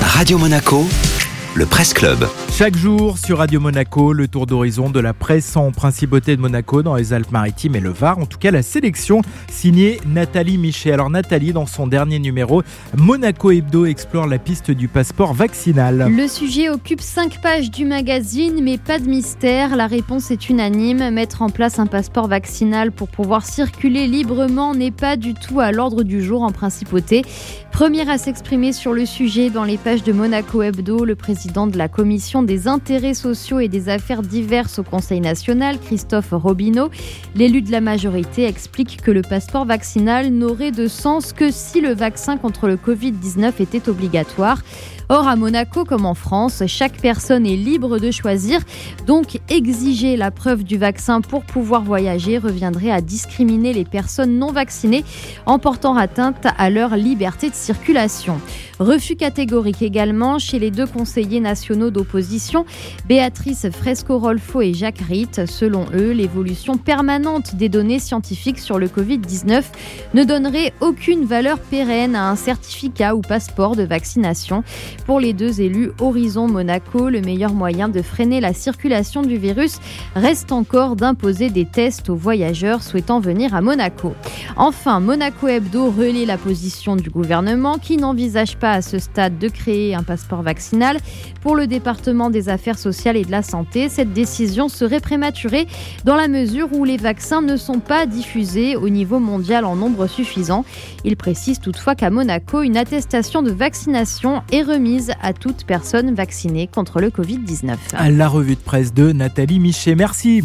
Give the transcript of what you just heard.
Radio Monaco, le Presse Club. Chaque jour sur Radio Monaco, le tour d'horizon de la presse en principauté de Monaco dans les Alpes-Maritimes et le Var. En tout cas, la sélection signée Nathalie Michet. Alors Nathalie, dans son dernier numéro, Monaco Hebdo explore la piste du passeport vaccinal. Le sujet occupe 5 pages du magazine, mais pas de mystère. La réponse est unanime. Mettre en place un passeport vaccinal pour pouvoir circuler librement n'est pas du tout à l'ordre du jour en principauté. Premier à s'exprimer sur le sujet dans les pages de Monaco Hebdo, le président de la commission des intérêts sociaux et des affaires diverses au Conseil national, Christophe Robineau. L'élu de la majorité explique que le passeport vaccinal n'aurait de sens que si le vaccin contre le Covid-19 était obligatoire. Or, à Monaco comme en France, chaque personne est libre de choisir. Donc, exiger la preuve du vaccin pour pouvoir voyager reviendrait à discriminer les personnes non vaccinées en portant atteinte à leur liberté de circulation. Refus catégorique également chez les deux conseillers nationaux d'opposition, Béatrice Fresco-Rolfo et Jacques Ritt. Selon eux, l'évolution permanente des données scientifiques sur le Covid-19 ne donnerait aucune valeur pérenne à un certificat ou passeport de vaccination. Pour les deux élus Horizon Monaco, le meilleur moyen de freiner la circulation du virus reste encore d'imposer des tests aux voyageurs souhaitant venir à Monaco. Enfin, Monaco Hebdo relaie la position du qui n'envisage pas à ce stade de créer un passeport vaccinal. Pour le département des affaires sociales et de la santé, cette décision serait prématurée dans la mesure où les vaccins ne sont pas diffusés au niveau mondial en nombre suffisant. Il précise toutefois qu'à Monaco, une attestation de vaccination est remise à toute personne vaccinée contre le Covid-19. La revue de presse de Nathalie Michet. Merci.